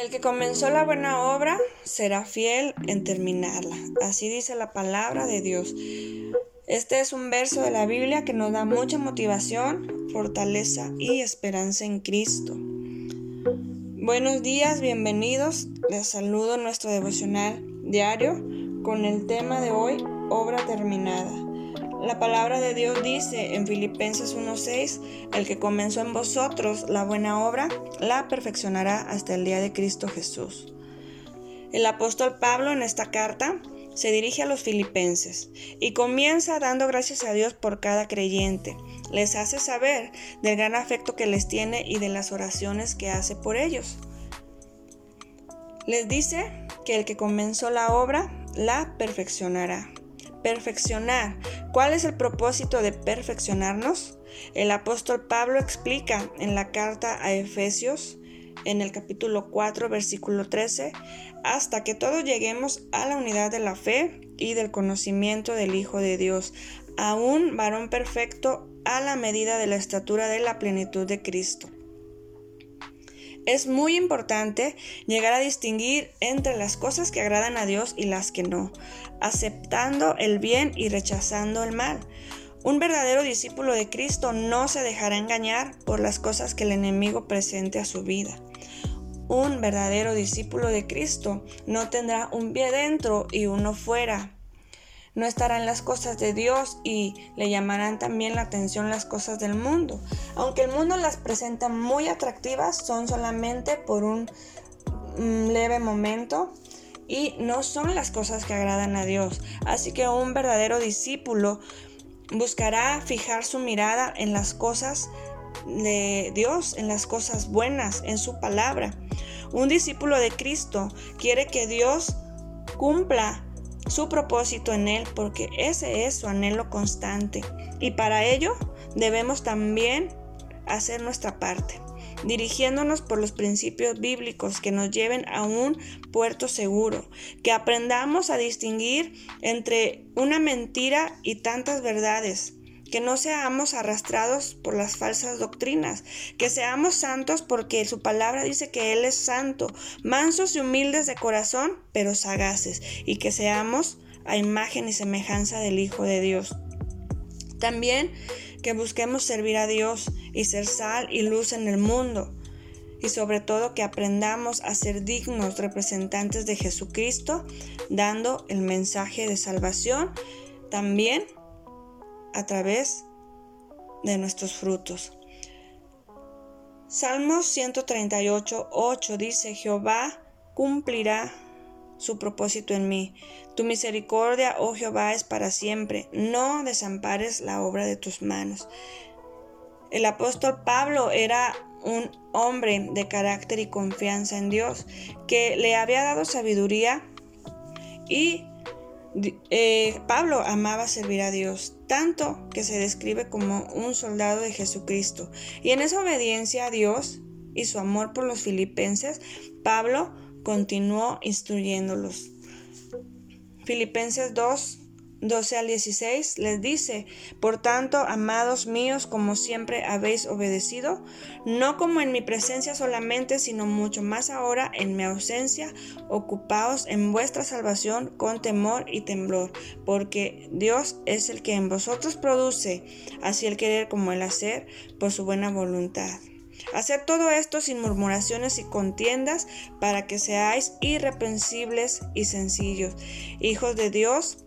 El que comenzó la buena obra será fiel en terminarla. Así dice la palabra de Dios. Este es un verso de la Biblia que nos da mucha motivación, fortaleza y esperanza en Cristo. Buenos días, bienvenidos. Les saludo nuestro devocional diario con el tema de hoy, obra terminada. La palabra de Dios dice en Filipenses 1:6, el que comenzó en vosotros la buena obra, la perfeccionará hasta el día de Cristo Jesús. El apóstol Pablo en esta carta se dirige a los filipenses y comienza dando gracias a Dios por cada creyente. Les hace saber del gran afecto que les tiene y de las oraciones que hace por ellos. Les dice que el que comenzó la obra la perfeccionará. Perfeccionar. ¿Cuál es el propósito de perfeccionarnos? El apóstol Pablo explica en la carta a Efesios, en el capítulo 4, versículo 13, hasta que todos lleguemos a la unidad de la fe y del conocimiento del Hijo de Dios, a un varón perfecto a la medida de la estatura de la plenitud de Cristo. Es muy importante llegar a distinguir entre las cosas que agradan a Dios y las que no, aceptando el bien y rechazando el mal. Un verdadero discípulo de Cristo no se dejará engañar por las cosas que el enemigo presente a su vida. Un verdadero discípulo de Cristo no tendrá un pie dentro y uno fuera, no estarán las cosas de Dios y le llamarán también la atención las cosas del mundo. Aunque el mundo las presenta muy atractivas, son solamente por un mm, leve momento y no son las cosas que agradan a Dios. Así que un verdadero discípulo buscará fijar su mirada en las cosas de Dios, en las cosas buenas, en su palabra. Un discípulo de Cristo quiere que Dios cumpla su propósito en Él porque ese es su anhelo constante. Y para ello debemos también hacer nuestra parte, dirigiéndonos por los principios bíblicos que nos lleven a un puerto seguro, que aprendamos a distinguir entre una mentira y tantas verdades, que no seamos arrastrados por las falsas doctrinas, que seamos santos porque su palabra dice que Él es santo, mansos y humildes de corazón, pero sagaces, y que seamos a imagen y semejanza del Hijo de Dios. También que busquemos servir a Dios y ser sal y luz en el mundo, y sobre todo que aprendamos a ser dignos representantes de Jesucristo, dando el mensaje de salvación, también a través de nuestros frutos. Salmos 138, 8 dice, Jehová cumplirá su propósito en mí. Tu misericordia, oh Jehová, es para siempre. No desampares la obra de tus manos. El apóstol Pablo era un hombre de carácter y confianza en Dios, que le había dado sabiduría y eh, Pablo amaba servir a Dios, tanto que se describe como un soldado de Jesucristo. Y en esa obediencia a Dios y su amor por los filipenses, Pablo continuó instruyéndolos. Filipenses 2, 12 al 16 les dice, Por tanto, amados míos, como siempre habéis obedecido, no como en mi presencia solamente, sino mucho más ahora en mi ausencia, ocupaos en vuestra salvación con temor y temblor, porque Dios es el que en vosotros produce así el querer como el hacer por su buena voluntad. Hacer todo esto sin murmuraciones y contiendas, para que seáis irreprensibles y sencillos, hijos de Dios,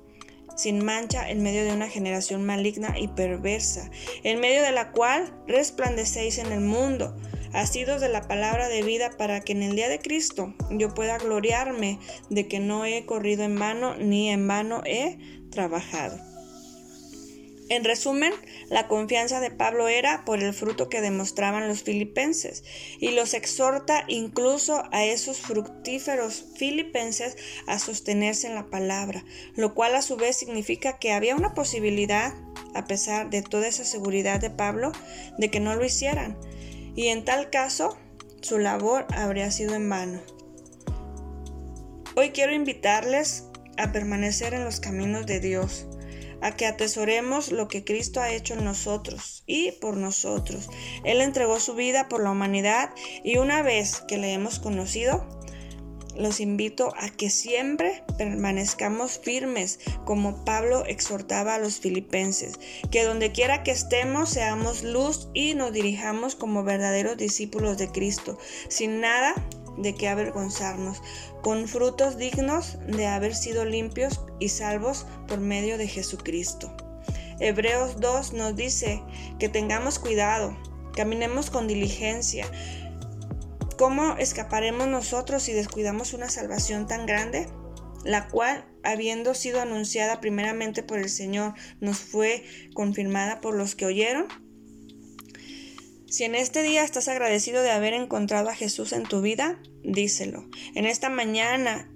sin mancha en medio de una generación maligna y perversa, en medio de la cual resplandecéis en el mundo, asidos de la palabra de vida para que en el día de Cristo yo pueda gloriarme de que no he corrido en vano ni en vano he trabajado. En resumen, la confianza de Pablo era por el fruto que demostraban los filipenses y los exhorta incluso a esos fructíferos filipenses a sostenerse en la palabra, lo cual a su vez significa que había una posibilidad, a pesar de toda esa seguridad de Pablo, de que no lo hicieran, y en tal caso su labor habría sido en vano. Hoy quiero invitarles a permanecer en los caminos de Dios, a que atesoremos lo que Cristo ha hecho en nosotros y por nosotros. Él entregó su vida por la humanidad y una vez que le hemos conocido, los invito a que siempre permanezcamos firmes, como Pablo exhortaba a los filipenses, que donde quiera que estemos seamos luz y nos dirijamos como verdaderos discípulos de Cristo, sin nada de qué avergonzarnos, con frutos dignos de haber sido limpios y salvos por medio de Jesucristo. Hebreos 2 nos dice que tengamos cuidado, caminemos con diligencia, ¿Cómo escaparemos nosotros si descuidamos una salvación tan grande? la cual, habiendo sido anunciada primeramente por el Señor, nos fue confirmada por los que oyeron? Si en este día estás agradecido de haber encontrado a Jesús en tu vida, díselo. En esta mañana,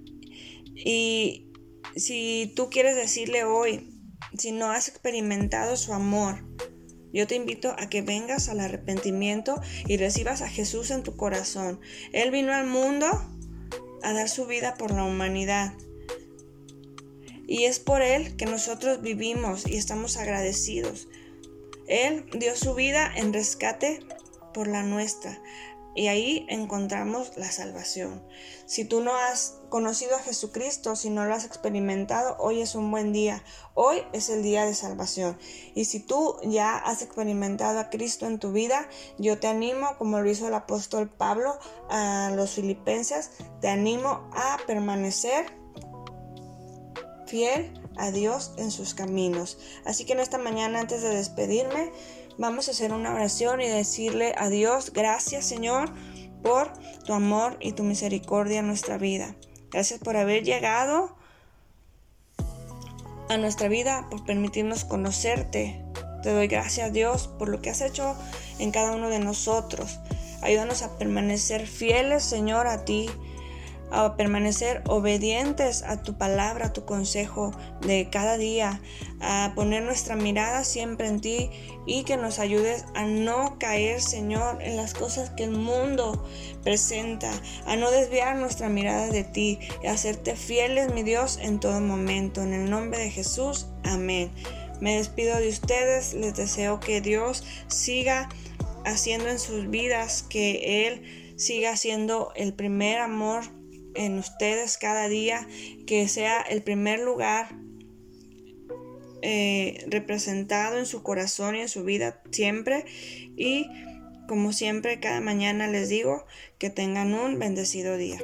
y si tú quieres decirle hoy, si no has experimentado su amor, yo te invito a que vengas al arrepentimiento y recibas a Jesús en tu corazón. Él vino al mundo a dar su vida por la humanidad. Y es por Él que nosotros vivimos y estamos agradecidos. Él dio su vida en rescate por la nuestra. Y ahí encontramos la salvación. Si tú no has conocido a Jesucristo, si no lo has experimentado, hoy es un buen día. Hoy es el día de salvación. Y si tú ya has experimentado a Cristo en tu vida, yo te animo, como lo hizo el apóstol Pablo a los filipenses, te animo a permanecer fiel a Dios en sus caminos. Así que en esta mañana, antes de despedirme, Vamos a hacer una oración y decirle a Dios, gracias Señor por tu amor y tu misericordia en nuestra vida. Gracias por haber llegado a nuestra vida, por permitirnos conocerte. Te doy gracias Dios por lo que has hecho en cada uno de nosotros. Ayúdanos a permanecer fieles, Señor, a ti a permanecer obedientes a tu palabra, a tu consejo de cada día, a poner nuestra mirada siempre en ti y que nos ayudes a no caer, Señor, en las cosas que el mundo presenta, a no desviar nuestra mirada de ti y a hacerte fieles, mi Dios, en todo momento. En el nombre de Jesús, amén. Me despido de ustedes, les deseo que Dios siga haciendo en sus vidas, que Él siga siendo el primer amor en ustedes cada día, que sea el primer lugar eh, representado en su corazón y en su vida siempre. Y como siempre, cada mañana les digo que tengan un bendecido día.